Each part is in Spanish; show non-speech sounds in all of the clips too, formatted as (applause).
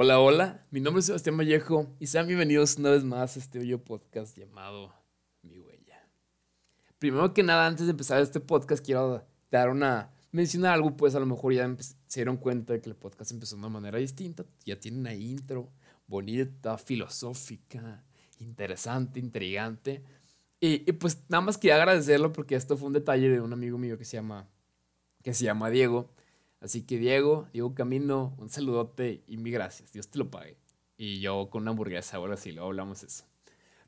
Hola, hola, mi nombre es Sebastián Vallejo y sean bienvenidos una vez más a este bello podcast llamado Mi Huella. Primero que nada, antes de empezar este podcast, quiero dar una. Mencionar algo, pues a lo mejor ya se dieron cuenta de que el podcast empezó de una manera distinta. Ya tiene una intro bonita, filosófica, interesante, intrigante. Y, y, pues nada más quería agradecerlo porque esto fue un detalle de un amigo mío que se llama, que se llama Diego Así que Diego, Diego Camino, un saludote y mi gracias. Dios te lo pague. Y yo con una hamburguesa, ahora sí, luego hablamos eso.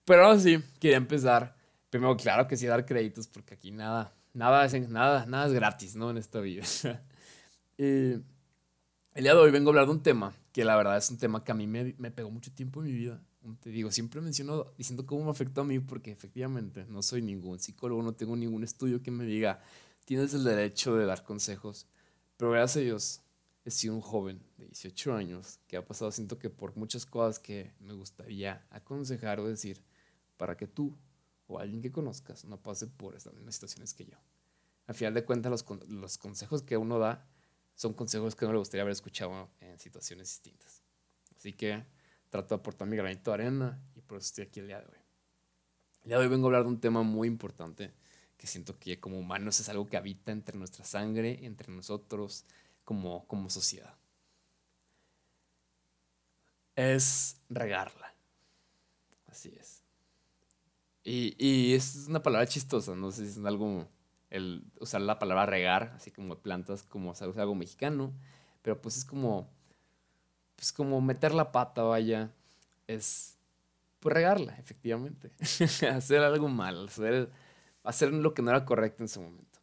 Pero ahora sí, quería empezar. Primero, claro que sí, dar créditos, porque aquí nada, nada es, nada, nada es gratis, ¿no? En esta vida. (laughs) y el día de hoy vengo a hablar de un tema que la verdad es un tema que a mí me, me pegó mucho tiempo en mi vida. Te digo, siempre menciono diciendo cómo me afectó a mí, porque efectivamente no soy ningún psicólogo, no tengo ningún estudio que me diga, tienes el derecho de dar consejos pero gracias a Dios he sido un joven de 18 años que ha pasado, siento que por muchas cosas que me gustaría aconsejar o decir para que tú o alguien que conozcas no pase por estas mismas situaciones que yo. Al final de cuentas, los, consejos que uno da son consejos que no le gustaría haber escuchado en situaciones distintas. Así que trato de aportar mi granito de arena y por eso estoy aquí el día de hoy. El día de hoy vengo a hablar de un tema muy importante que siento que como humanos es algo que habita entre nuestra sangre, entre nosotros, como sociedad. Es regarla. Así es. Y, y, es una palabra chistosa, no sé si es algo, el usar la palabra regar, así como plantas, como es algo mexicano, pero pues es como, pues como meter la pata, vaya, es pues regarla, efectivamente. (laughs) hacer algo mal, hacer hacer lo que no era correcto en ese momento.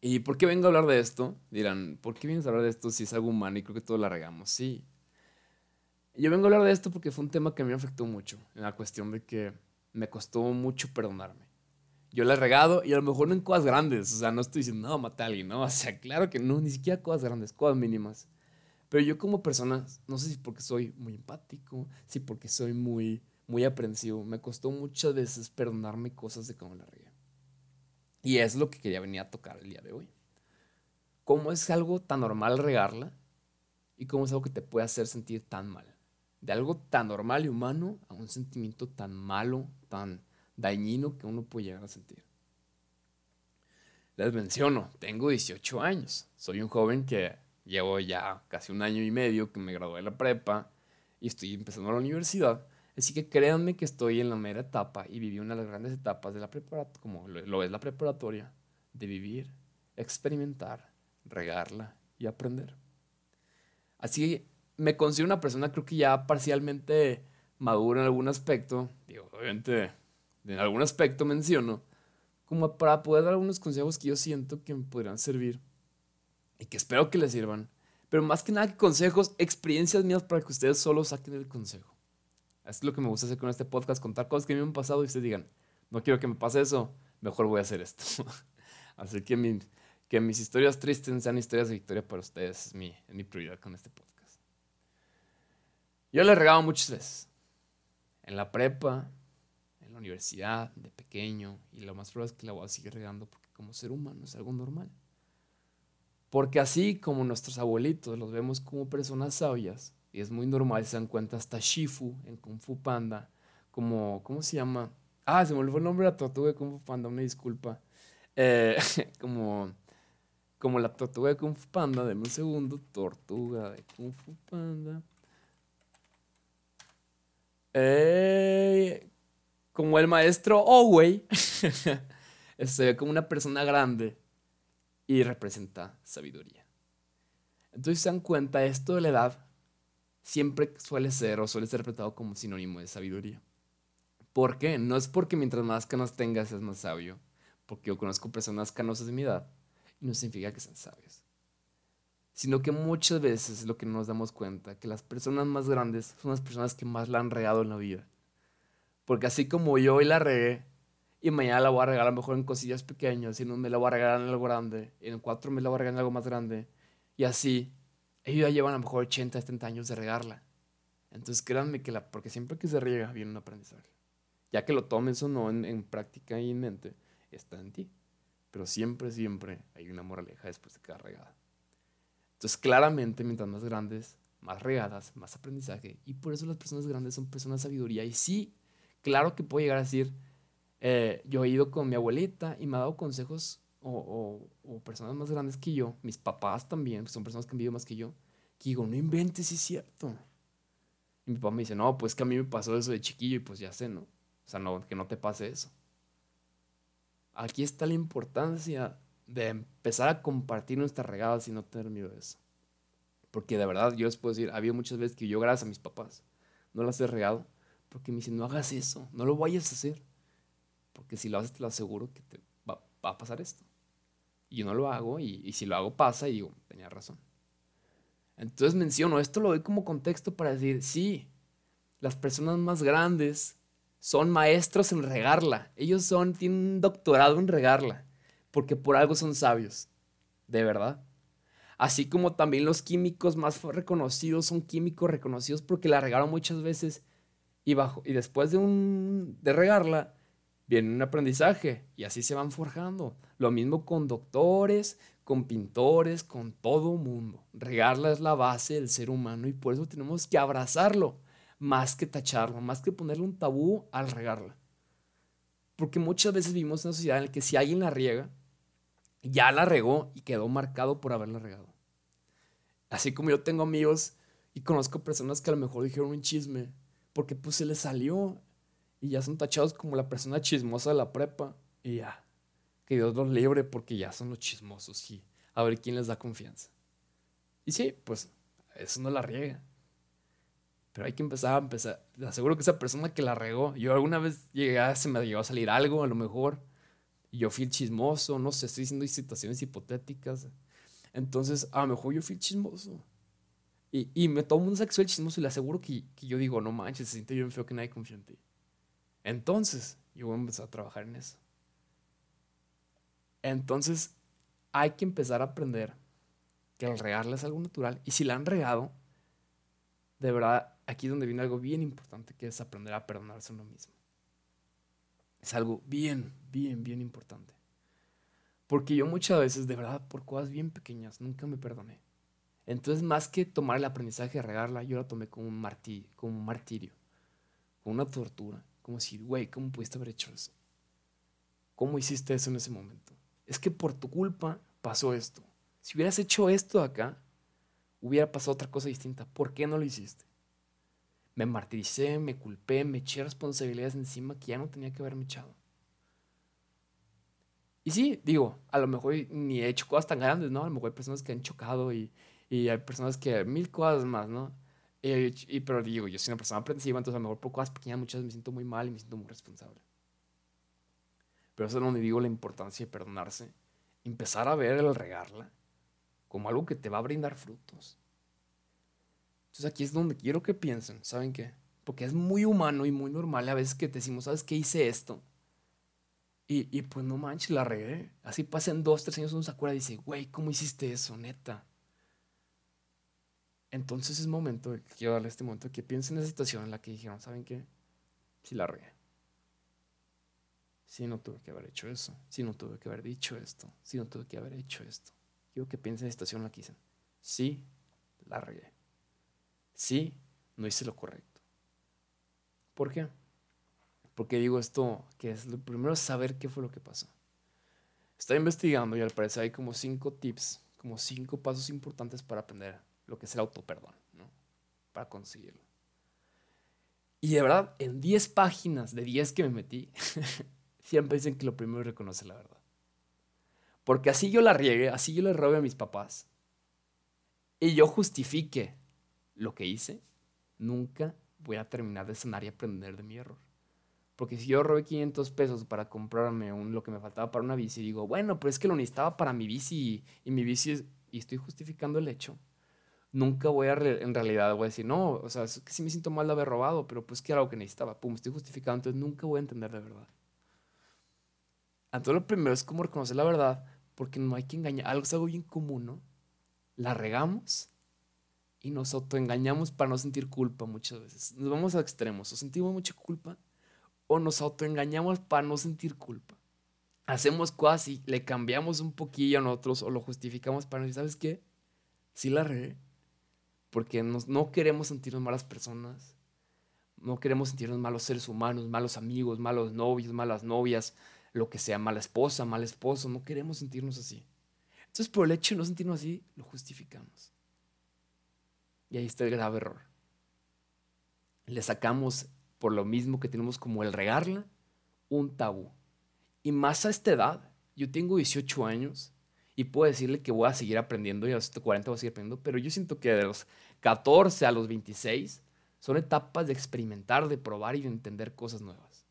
¿Y por qué vengo a hablar de esto? Dirán, ¿por qué vienes a hablar de esto si es algo humano y creo que todos la regamos? Sí. Yo vengo a hablar de esto porque fue un tema que me afectó mucho, en la cuestión de que me costó mucho perdonarme. Yo la he regado y a lo mejor no en cosas grandes, o sea, no estoy diciendo, no, maté a alguien, no, (laughs) o sea, claro que no, ni siquiera cosas grandes, cosas mínimas. Pero yo como persona, no sé si porque soy muy empático, si porque soy muy muy aprensivo. Me costó muchas veces perdonarme cosas de cómo la regué. Y es lo que quería venir a tocar el día de hoy. ¿Cómo es algo tan normal regarla? ¿Y cómo es algo que te puede hacer sentir tan mal? De algo tan normal y humano a un sentimiento tan malo, tan dañino que uno puede llegar a sentir. Les menciono, tengo 18 años. Soy un joven que llevo ya casi un año y medio que me gradué de la prepa y estoy empezando la universidad. Así que créanme que estoy en la mera etapa y viví una de las grandes etapas de la preparatoria, como lo es la preparatoria, de vivir, experimentar, regarla y aprender. Así me considero una persona creo que ya parcialmente madura en algún aspecto, digo, obviamente en algún aspecto menciono, como para poder dar algunos consejos que yo siento que me podrían servir y que espero que les sirvan. Pero más que nada consejos, experiencias mías para que ustedes solo saquen el consejo. Es lo que me gusta hacer con este podcast, contar cosas que me han pasado y ustedes digan, no quiero que me pase eso, mejor voy a hacer esto. (laughs) Así que, mis historias tristes sean historias de victoria para ustedes, es mi prioridad con este podcast. Yo le regaba muchas veces, en la prepa, en la universidad, de pequeño, y lo más probable es que la voy a seguir regando porque como ser humano es algo normal. Porque así como nuestros abuelitos los vemos como personas sabias, y es muy normal, se dan cuenta, hasta Shifu en Kung Fu Panda, como, ¿cómo se llama? Ah, se me olvidó el nombre de la tortuga de Kung Fu Panda, una disculpa. Eh, (laughs) como, como la tortuga de Kung Fu Panda, denme un segundo, tortuga de Kung Fu Panda. Eh, como el maestro Owei, (laughs) se ve como una persona grande y representa sabiduría. Entonces se dan cuenta, esto de la edad siempre suele ser o suele ser interpretado como sinónimo de sabiduría. ¿Por qué? No es porque mientras más canas tengas es más sabio, porque yo conozco personas canosas de mi edad y no significa que sean sabios. Sino que muchas veces es lo que nos damos cuenta, que las personas más grandes son las personas que más la han regado en la vida. Porque así como yo hoy la regué, y mañana la voy a regar a lo mejor en cosillas pequeñas, y en un me la voy a regar en algo grande, y en cuatro me la voy a regar en algo más grande, y así ellos ya llevan a lo mejor 80, 70 años de regarla. Entonces créanme que la, porque siempre que se riega viene un aprendizaje. Ya que lo tomes o no en, en práctica y en mente, está en ti. Pero siempre, siempre hay una moraleja después de cada regada. Entonces claramente, mientras más grandes, más regadas, más aprendizaje. Y por eso las personas grandes son personas de sabiduría. Y sí, claro que puedo llegar a decir, eh, yo he ido con mi abuelita y me ha dado consejos o, personas más grandes que yo, mis papás también, son personas que han vivido más que yo, que digo, no inventes, es cierto. Y mi papá me dice, no, pues que a mí me pasó eso de chiquillo y pues ya sé, ¿no? O sea, no, que no te pase eso. Aquí está la importancia de empezar a compartir nuestras regadas y no tener miedo de eso. Porque de verdad, yo les puedo decir, ha habido muchas veces que yo, gracias a mis papás, no las he regado, porque me dicen, no hagas eso, no lo vayas a hacer. Porque si lo haces, te lo aseguro que te va, a pasar esto. Y yo no lo hago, y, y si lo hago, pasa, y digo, tenía razón. Entonces menciono, esto lo doy como contexto para decir, sí, las personas más grandes son maestros en regarla. Ellos son, tienen un doctorado en regarla, porque por algo son sabios, de verdad. Así como también los químicos más reconocidos son químicos reconocidos porque la regaron muchas veces y, bajo, y después de, un, de regarla viene un aprendizaje y así se van forjando. Lo mismo con doctores, con pintores, con todo mundo. Regarla es la base del ser humano y por eso tenemos que abrazarlo más que tacharlo, más que ponerle un tabú al regarla. Porque muchas veces vivimos en una sociedad en la que si alguien la riega, ya la regó y quedó marcado por haberla regado. Así como yo tengo amigos y conozco personas que a lo mejor dijeron un chisme porque pues se les salió y ya son tachados como la persona chismosa de la prepa y ya. Que Dios los libre porque ya son los chismosos y a ver quién les da confianza. Y sí, pues eso no la riega. Pero hay que empezar a empezar. Te aseguro que esa persona que la regó, yo alguna vez llegué se me llegó a salir algo, a lo mejor, yo fui el chismoso, no sé, estoy diciendo situaciones hipotéticas. Entonces, a lo mejor yo fui el chismoso. Y, y me, que soy el chismoso y le aseguro que, que yo digo, no manches, se siente bien feo que nadie confía en ti. Entonces, yo voy a empezar a trabajar en eso. Entonces, hay que empezar a aprender que el regarle es algo natural. Y si la han regado, de verdad, aquí es donde viene algo bien importante, que es aprender a perdonarse a uno mismo. Es algo bien, bien, bien importante. Porque yo muchas veces, de verdad, por cosas bien pequeñas, nunca me perdoné. Entonces, más que tomar el aprendizaje de regarla, yo la tomé como un, como un martirio, como una tortura. Como decir, güey, ¿cómo pudiste haber hecho eso? ¿Cómo hiciste eso en ese momento? Es que por tu culpa pasó esto. Si hubieras hecho esto acá, hubiera pasado otra cosa distinta. ¿Por qué no lo hiciste? Me martiricé, me culpé, me eché responsabilidades encima que ya no tenía que haberme echado. Y sí, digo, a lo mejor ni he hecho cosas tan grandes, ¿no? A lo mejor hay personas que han chocado y, y hay personas que mil cosas más, ¿no? Y, pero digo, yo soy una persona aprensiva, entonces a lo mejor por cosas pequeñas muchas me siento muy mal y me siento muy responsable. Pero eso es donde digo la importancia de perdonarse, empezar a ver el regarla como algo que te va a brindar frutos. Entonces aquí es donde quiero que piensen, ¿saben qué? Porque es muy humano y muy normal a veces que te decimos, ¿sabes qué hice esto? Y, y pues no manches, la regué. Así pasan dos, tres años, uno se acuerda y dice, güey, ¿cómo hiciste eso, neta? Entonces es momento, quiero darle este momento, que piensen en esa situación en la que dijeron, ¿saben qué? Si la regué. Si no tuve que haber hecho eso. Si no tuve que haber dicho esto. Si no tuve que haber hecho esto. Quiero que piensen en esa situación en la que dicen, sí, la regué. Sí, no hice lo correcto. ¿Por qué? Porque digo esto, que es lo primero saber qué fue lo que pasó. Estaba investigando y al parecer hay como cinco tips, como cinco pasos importantes para aprender lo que es el autoperdón, ¿no? Para conseguirlo. Y de verdad, en 10 páginas de 10 que me metí, (laughs) siempre dicen que lo primero es reconocer la verdad. Porque así yo la riegue, así yo le robe a mis papás, y yo justifique lo que hice, nunca voy a terminar de sanar y aprender de mi error. Porque si yo robé 500 pesos para comprarme un, lo que me faltaba para una bici, digo, bueno, pero es que lo necesitaba para mi bici y, y mi bici, y estoy justificando el hecho, nunca voy a, en realidad, voy a decir, no, o sea, es que sí me siento mal de haber robado, pero pues que era lo que necesitaba, pum, estoy justificando, entonces nunca voy a entender de verdad. Entonces lo primero es como reconocer la verdad, porque no hay que engañar, algo es algo bien común, ¿no? La regamos y nos autoengañamos para no sentir culpa muchas veces. Nos vamos a extremos, o sentimos mucha culpa o nos autoengañamos para no sentir culpa. Hacemos cosas y le cambiamos un poquillo a nosotros o lo justificamos para decir, ¿sabes qué? Sí la regué. Porque no queremos sentirnos malas personas. No queremos sentirnos malos seres humanos, malos amigos, malos novios, malas novias, lo que sea, mala esposa, mal esposo. No queremos sentirnos así. Entonces, por el hecho de no sentirnos así, lo justificamos. Y ahí está el grave error. Le sacamos, por lo mismo que tenemos como el regarla, un tabú. Y más a esta edad, yo tengo 18 años y puedo decirle que voy a seguir aprendiendo y a los 40 voy a seguir aprendiendo, pero yo siento que de los 14 a los 26 son etapas de experimentar, de probar y de entender cosas nuevas.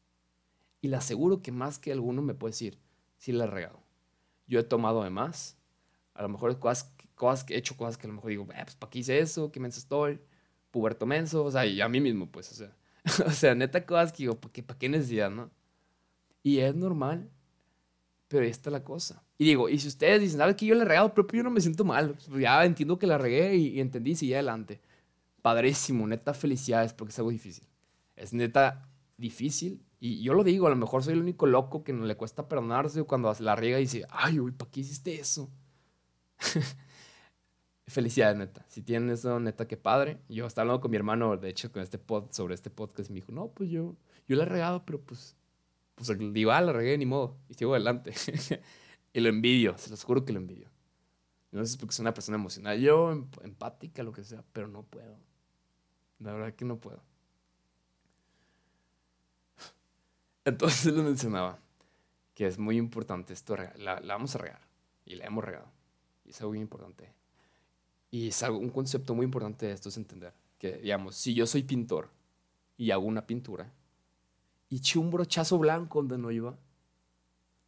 Y le aseguro que más que alguno me puede decir, sí le he regado. Yo he tomado de más, a lo mejor cosas, cosas que he hecho, cosas que a lo mejor digo, eh, pues ¿para qué hice eso? ¿Qué menso estoy? Puberto menso, o sea, y a mí mismo, pues, o sea, (laughs) o sea, neta cosas que digo, ¿para qué, ¿para qué necesidad, no? Y es normal, pero ahí está la cosa. Y digo, y si ustedes dicen, ¿sabes que yo le he regado? Pero yo no me siento mal, pues, ya entiendo que la regué y, y entendí y seguí adelante. Padrísimo, neta, felicidades, porque es algo difícil. Es neta difícil, y yo lo digo, a lo mejor soy el único loco que no le cuesta perdonarse cuando la riega y dice, ay, uy, ¿para qué hiciste eso? (laughs) Felicidades, neta. Si tienen eso, neta, qué padre. Yo estaba hablando con mi hermano, de hecho, con este pod, sobre este podcast, y me dijo, no, pues yo, yo la he regado, pero pues, pues digo, ah, la regué, ni modo, y sigo adelante. (laughs) y lo envidio, se los juro que lo envidio. No sé si es porque soy una persona emocional, yo em, empática, lo que sea, pero no puedo. La verdad que no puedo. (sighs) Entonces (laughs) les mencionaba que es muy importante esto, la, la vamos a regar y la hemos regado. Y es algo muy importante. Y es algo, un concepto muy importante de esto es entender que, digamos, si yo soy pintor y hago una pintura y eché un brochazo blanco donde no iba,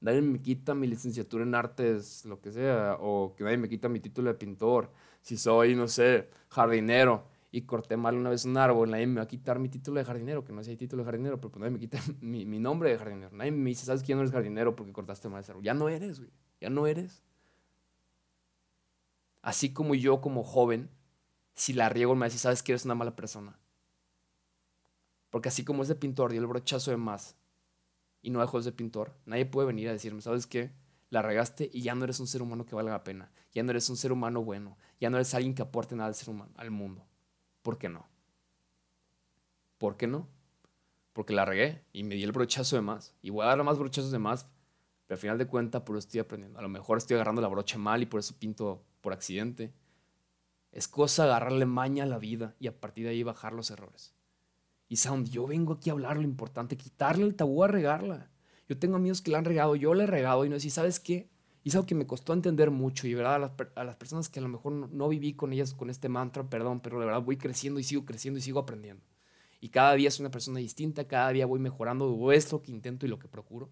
nadie me quita mi licenciatura en artes, lo que sea, o que nadie me quita mi título de pintor. Si soy, no sé, jardinero y corté mal una vez un árbol, nadie me va a quitar mi título de jardinero, que no sé título de jardinero, pero pues nadie me quita (laughs) mi, mi, nombre de jardinero. Nadie me dice, ¿sabes quién no eres jardinero porque cortaste mal ese árbol? Ya no eres, güey. Ya no eres. Así como yo como joven, si la riego me dice, sabes que eres una mala persona. Porque así como ese pintor dio el brochazo de más y no dejó de ser pintor, nadie puede venir a decirme, ¿sabes qué? La regaste y ya no eres un ser humano que valga la pena. Ya no eres un ser humano bueno. Ya no eres alguien que aporte nada al ser humano, al mundo. ¿Por qué no? ¿Por qué no? Porque la regué y me di el brochazo de más. Y voy a dar más brochazos de más, pero al final de cuentas, por eso estoy aprendiendo. A lo mejor estoy agarrando la brocha mal y por eso pinto por accidente. Es cosa agarrarle maña a la vida y a partir de ahí bajar los errores. Y Sound, yo vengo aquí a hablar lo importante, quitarle el tabú a regarla. Yo tengo amigos que la han regado, yo le he regado y no sé, ¿sabes qué? Y es algo que me costó entender mucho y verdad a las, personas que a lo mejor no, viví con ellas con este mantra, perdón, pero de verdad voy creciendo y sigo creciendo y sigo aprendiendo. Y cada día soy una persona distinta, cada día voy mejorando, es lo que intento y lo que procuro.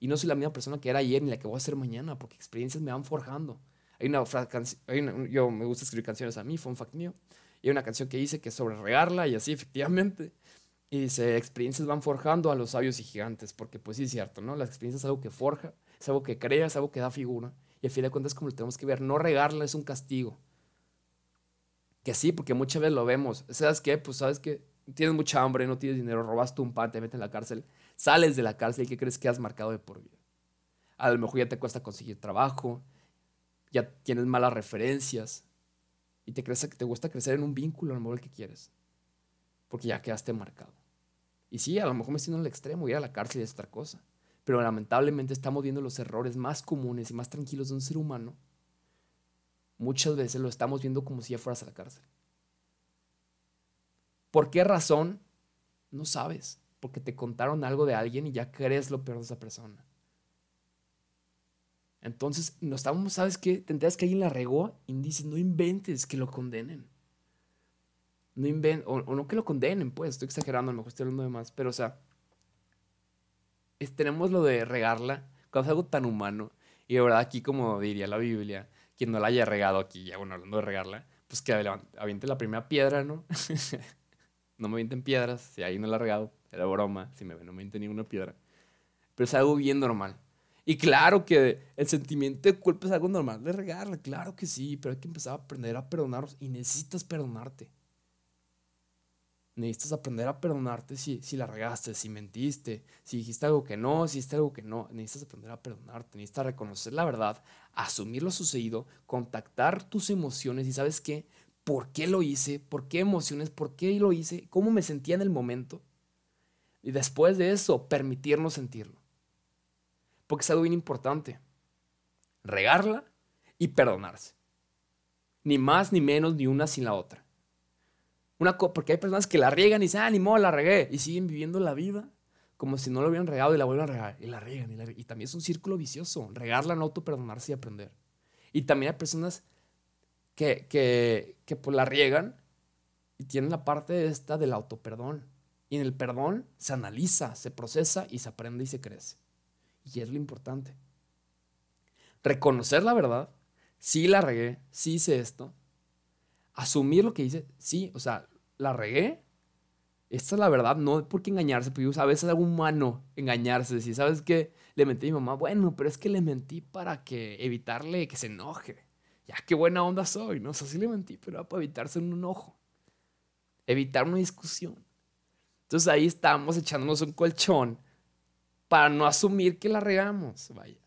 Y no soy la misma persona que era ayer ni la que voy a ser mañana, porque experiencias me van forjando. Hay una, hay una yo me gusta escribir canciones a mí, fue un fact mío, y hay una canción que dice que sobre regarla y así, (laughs) efectivamente. Y dice, experiencias van forjando a los sabios y gigantes, porque pues sí es cierto, ¿no? Las experiencias es algo que forja, es algo que crea, es algo que da figura. Y al fin de cuentas, como lo tenemos que ver, no regarla es un castigo. Que sí, porque muchas veces lo vemos. ¿Sabes qué? Pues sabes que tienes mucha hambre, no tienes dinero, robaste un pan, te meten en la cárcel, sales de la cárcel y ¿qué crees que has marcado de por vida? A lo mejor ya te cuesta conseguir trabajo, ya tienes malas referencias y te, crees, te gusta crecer en un vínculo, a lo mejor el que quieres, porque ya quedaste marcado. Y sí, a lo mejor me estoy en el extremo, ir a la cárcel es otra cosa. Pero lamentablemente estamos viendo los errores más comunes y más tranquilos de un ser humano. Muchas veces lo estamos viendo como si ya fueras a la cárcel. ¿Por qué razón? No sabes. Porque te contaron algo de alguien y ya crees lo peor de esa persona. Entonces, no estábamos, ¿sabes qué? Te enteras que alguien la regó y dices, no inventes que lo condenen. No o, no que lo condenen, pues, estoy exagerando, a lo mejor estoy hablando de más, pero o sea, tenemos lo de regarla cuando es algo tan humano. Y de verdad, aquí, como diría la Biblia, quien no la haya regado aquí, ya bueno, hablando de regarla, pues que aviente la primera piedra, ¿no? (laughs) no me avienten piedras, si ahí no la he regado, era broma, si me ven, no me avienten ninguna piedra. Pero es algo bien normal. Y claro que el sentimiento de culpa es algo normal de regarla, claro que sí, pero hay que empezar a aprender a perdonarnos y necesitas perdonarte. Necesitas aprender a perdonarte si, si la regaste, si mentiste, si dijiste algo que no, si hiciste algo que no. Necesitas aprender a perdonarte, necesitas reconocer la verdad, asumir lo sucedido, contactar tus emociones y sabes qué, por qué lo hice, por qué emociones, por qué lo hice, cómo me sentía en el momento. Y después de eso, permitirnos sentirlo. Porque es algo bien importante. Regarla y perdonarse. Ni más ni menos, ni una sin la otra. Una porque hay personas que la riegan y dicen, ah, ni modo, la regué. Y siguen viviendo la vida como si no lo hubieran regado y la vuelven a regar. Y la riegan. Y, y también es un círculo vicioso. Regarla, no auto perdonarse y aprender. Y también hay personas que, que, que pues la riegan y tienen la parte esta del autoperdón. Y en el perdón se analiza, se procesa y se aprende y se crece. Y es lo importante. Reconocer la verdad, sí la regué, sí hice esto. Asumir lo que hice, sí, o sea, la regué. Esta es la verdad, no porque engañarse, pero a veces es algo humano engañarse. Si sabes que le mentí a mi mamá, bueno, pero es que le mentí para que evitarle que se enoje. Ya qué buena onda soy, ¿no? O sea, sí le mentí, pero para evitarse un enojo. Evitar una discusión. Entonces ahí estamos echándonos un colchón para no asumir que la regamos. Vaya.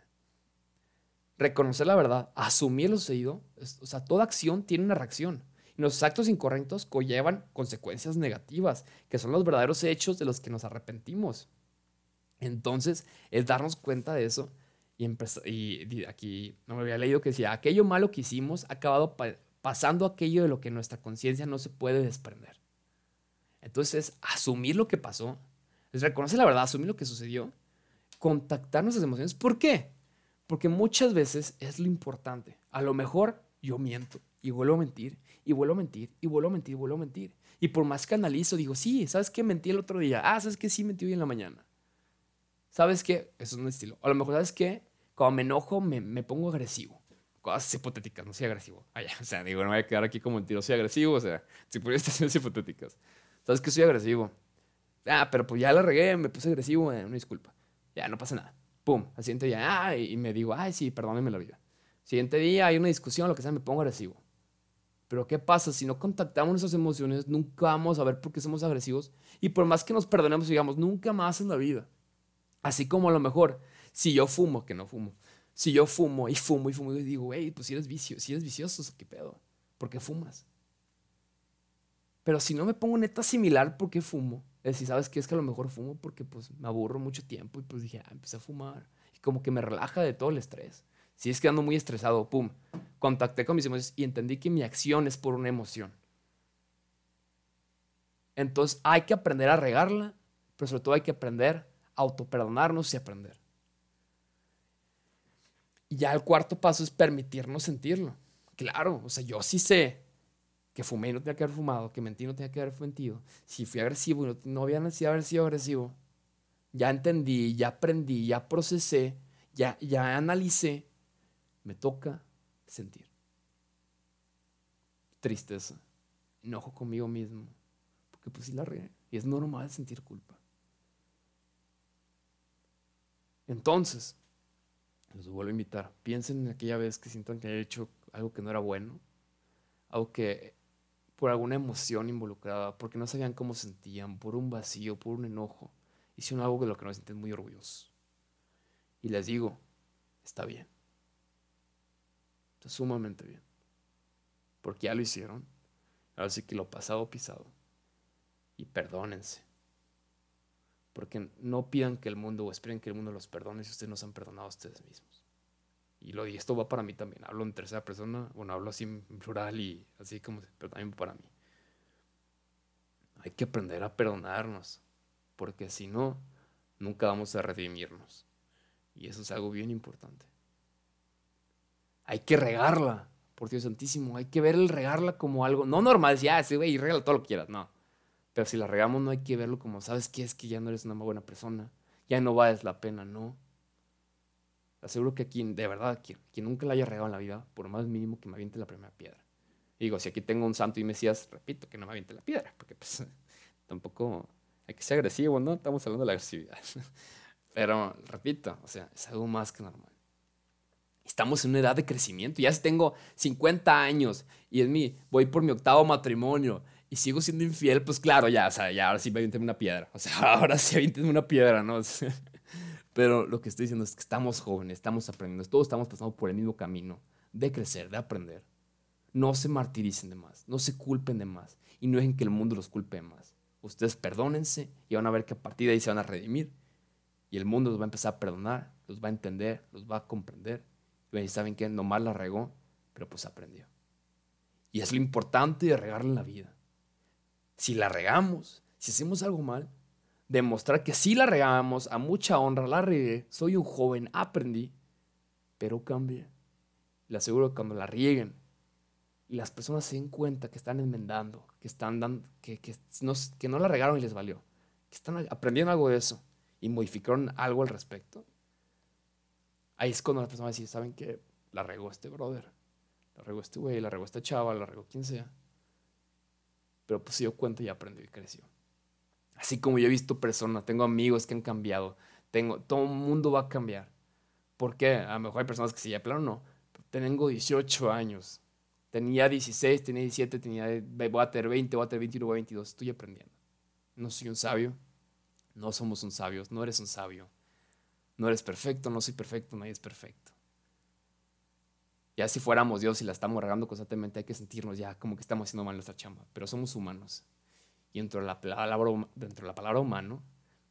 Reconocer la verdad, asumir lo sucedido. O sea, toda acción tiene una reacción. Y los actos incorrectos conllevan consecuencias negativas, que son los verdaderos hechos de los que nos arrepentimos. Entonces, es darnos cuenta de eso. Y, y aquí no me había leído que decía, aquello malo que hicimos ha acabado pasando aquello de lo que nuestra conciencia no se puede desprender. Entonces, es asumir lo que pasó, es reconocer la verdad, asumir lo que sucedió contactar nuestras emociones. ¿Por qué? Porque muchas veces es lo importante. A lo mejor yo miento y vuelvo a mentir y vuelvo a mentir y vuelvo a mentir y vuelvo a mentir. Y por más que analizo, digo, sí, ¿sabes qué? Mentí el otro día. Ah, ¿sabes qué? Sí, mentí hoy en la mañana. ¿Sabes qué? Eso es un estilo. A lo mejor, ¿sabes qué? Cuando me enojo, me, pongo agresivo. Cosas hipotéticas, no soy agresivo. Ah, o sea, digo, no voy a quedar aquí como mentiroso, soy agresivo. O sea, si por situaciones hipotéticas. ¿Sabes que soy agresivo? Ah, pero pues ya la regué, me puse agresivo, eh, una disculpa. Ya, no pasa nada. Pum, al siguiente día, ah, y me digo, ay, sí, perdóneme la vida. Siguiente día hay una discusión, lo que sea, me pongo agresivo. Pero ¿qué pasa? Si no contactamos nuestras emociones, nunca vamos a ver por qué somos agresivos. Y por más que nos perdonemos, digamos, nunca más en la vida. Así como a lo mejor, si yo fumo, que no fumo, si yo fumo y fumo y fumo y digo, hey, pues si eres vicio, si eres vicioso, ¿qué pedo? ¿Por qué fumas? Pero si no me pongo neta similar, ¿por qué fumo? Es decir, ¿sabes qué? Es que a lo mejor fumo porque pues me aburro mucho tiempo y pues dije, ah, empecé a fumar. Y como que me relaja de todo el estrés. Si es que ando muy estresado, pum, contacté con mis emociones y entendí que mi acción es por una emoción. Entonces hay que aprender a regarla, pero sobre todo hay que aprender a autoperdonarnos y aprender. Y ya el cuarto paso es permitirnos sentirlo. Claro, o sea, yo sí sé que fumé y no tenía que haber fumado, que mentí y no tenía que haber mentido, si fui agresivo y no, había necesidad de haber sido agresivo, ya entendí, ya aprendí, ya procesé, ya, ya analicé, me toca sentir. Tristeza, enojo conmigo mismo, porque pues sí la regué y es normal sentir culpa. Entonces, los vuelvo a invitar, piensen en aquella vez que sientan que he hecho algo que no era bueno, algo que por alguna emoción involucrada, porque no sabían cómo sentían, por un vacío, por un enojo. Hicieron algo de lo que no se sienten muy orgullosos. Y les digo, está bien. Está sumamente bien. Porque ya lo hicieron. Ahora sí que lo pasado pisado. Y perdónense. Porque no pidan que el mundo o esperen que el mundo los perdone si ustedes no se han perdonado a ustedes mismos. Y, esto va para mí también. Hablo en tercera persona, bueno, hablo así en plural y así como, pero también para mí. Hay que aprender a perdonarnos, porque si no, nunca vamos a redimirnos. Y eso es algo bien importante. Hay que regarla, por Dios santísimo. Hay que ver el regarla como algo, no normal, ya, ah, sí, güey, regala todo lo que quieras, no. Pero si la regamos, no hay que verlo como, ¿sabes qué? Es que ya no eres una buena persona, ya no vales la pena, no aseguro que quien, de verdad, quien, quien, nunca la haya regado en la vida, por más mínimo que me aviente la primera piedra. Y digo, si aquí tengo un santo y mesías, repito, que no me aviente la piedra, porque pues (laughs) tampoco hay que ser agresivo, ¿no? Estamos hablando de la agresividad. (laughs) Pero, repito, o sea, es algo más que normal. Estamos en una edad de crecimiento. Ya tengo 50 años y en mí voy por mi octavo matrimonio y sigo siendo infiel, pues claro, ya, o sea, ya ahora sí voy a una piedra. O sea, (laughs) ahora sí voy a una piedra, ¿no? Pero lo que estoy diciendo es que estamos jóvenes, estamos aprendiendo, todos estamos pasando por el mismo camino de crecer, de aprender. No se martiricen de más, no se culpen de más y no dejen que el mundo los culpe más. Ustedes perdónense y van a ver que a partir de ahí se van a redimir y el mundo los va a empezar a perdonar, los va a entender, los va a comprender. Y saben que nomás la regó, pero pues aprendió. Y es lo importante de regarla en la vida. Si la regamos, si hacemos algo mal, demostrar que sí la regamos, a mucha honra, la regué, soy un joven, aprendí, pero cambié. Le aseguro que cuando la rieguen y las personas se den cuenta que están enmendando, que están dando, que, que, no, que no la regaron y les valió, que están aprendiendo algo de eso y modificaron algo al respecto, ahí es cuando las personas decir, ¿saben qué? La regó este brother, la regó este güey, la regó esta chava, la regó quien sea. Pero pues se dio cuenta y aprendió y creció. Así como yo he visto personas, tengo amigos que han cambiado, tengo, todo el mundo va a cambiar. ¿Por qué? A lo mejor hay personas que sí, ya plano no. Tengo 18 años. Tenía 16, tenía 17, tenía, voy a tener 20, voy a tener 21, voy a 22. Estoy aprendiendo. No soy un sabio. No somos un sabio. No eres un sabio. No eres perfecto, no soy perfecto, nadie es perfecto. Ya si fuéramos Dios y la estamos regando constantemente, hay que sentirnos ya como que estamos haciendo mal nuestra chamba. Pero somos humanos. Y dentro de la palabra, dentro de la palabra humano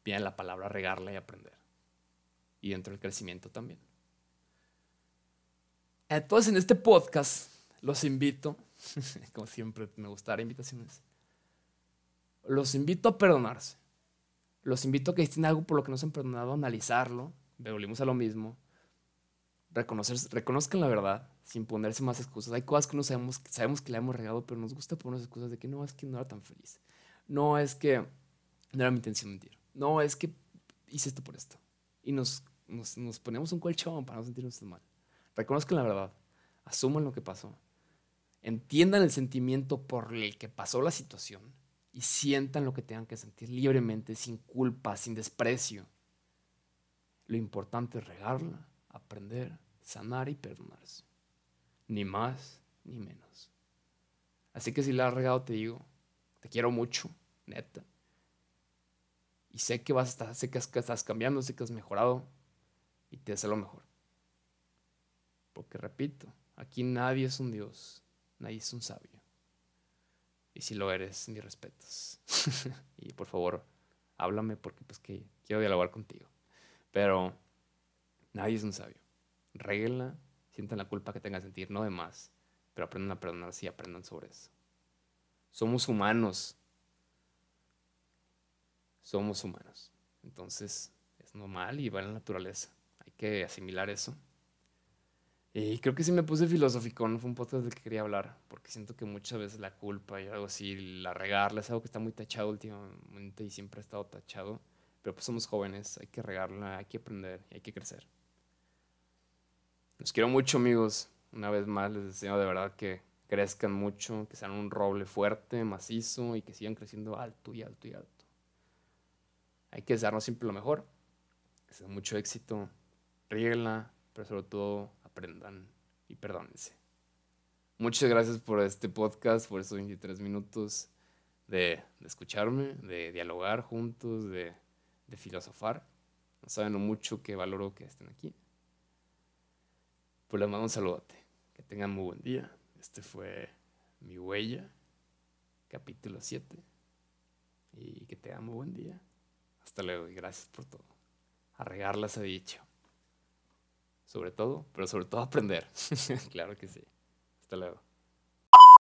viene la palabra regarla y aprender. Y dentro del crecimiento también. Entonces en este podcast los invito, (laughs) como siempre me gusta dar invitaciones, los invito a perdonarse. Los invito a que estén algo por lo que no se han perdonado, analizarlo, volvimos a lo mismo, reconocer, reconozcan la verdad sin ponerse más excusas. Hay cosas que no sabemos, sabemos que le hemos regado, pero nos gusta ponernos excusas de que no, es que no era tan feliz no es que no era mi intención mentir, no es que hice esto por esto. Y nos, nos, ponemos un colchón para no sentirnos mal. Reconozcan la verdad, asuman lo que pasó, entiendan el sentimiento por el que pasó la situación y sientan lo que tengan que sentir libremente, sin culpa, sin desprecio. Lo importante es regarla, aprender, sanar y perdonarse. Ni más ni menos. Así que si la has regado, te digo, te quiero mucho neta. Y sé que vas a estar, sé que estás cambiando, sé que has mejorado y te hace lo mejor. Porque repito, aquí nadie es un Dios, nadie es un sabio. Y si lo eres, mis respetos. (laughs) y por favor, háblame porque pues que quiero dialogar contigo. Pero nadie es un sabio. Régla, sientan la culpa que tengan sentir, no de más. Pero aprendan a perdonar si aprendan sobre eso. Somos humanos somos humanos. Entonces es normal y va en la naturaleza. Hay que asimilar eso. Y creo que sí me puse filosófico, no fue un podcast del que quería hablar, porque siento que muchas veces la culpa y algo así, la regarla, es algo que está muy tachado últimamente y siempre ha estado tachado. Pero pues somos jóvenes, hay que regarla, hay que aprender y hay que crecer. Los quiero mucho, amigos. Una vez más les deseo de verdad que crezcan mucho, que sean un roble fuerte, macizo y que sigan creciendo alto y alto y alto. Hay que desearnos siempre lo mejor. Que mucho éxito. Ríguenla, pero sobre todo aprendan y perdónense. Muchas gracias por este podcast, por estos 23 minutos de, escucharme, de dialogar juntos, de, de filosofar. No saben lo mucho que valoro que estén aquí. Pues les mando un saludote. Que tengan muy buen día. Este fue Mi Huella, capítulo 7. Y que tengan muy buen día. Hasta luego y gracias por todo. A regarlas he dicho. Sobre todo, pero sobre todo aprender. (laughs) claro que sí. Hasta luego.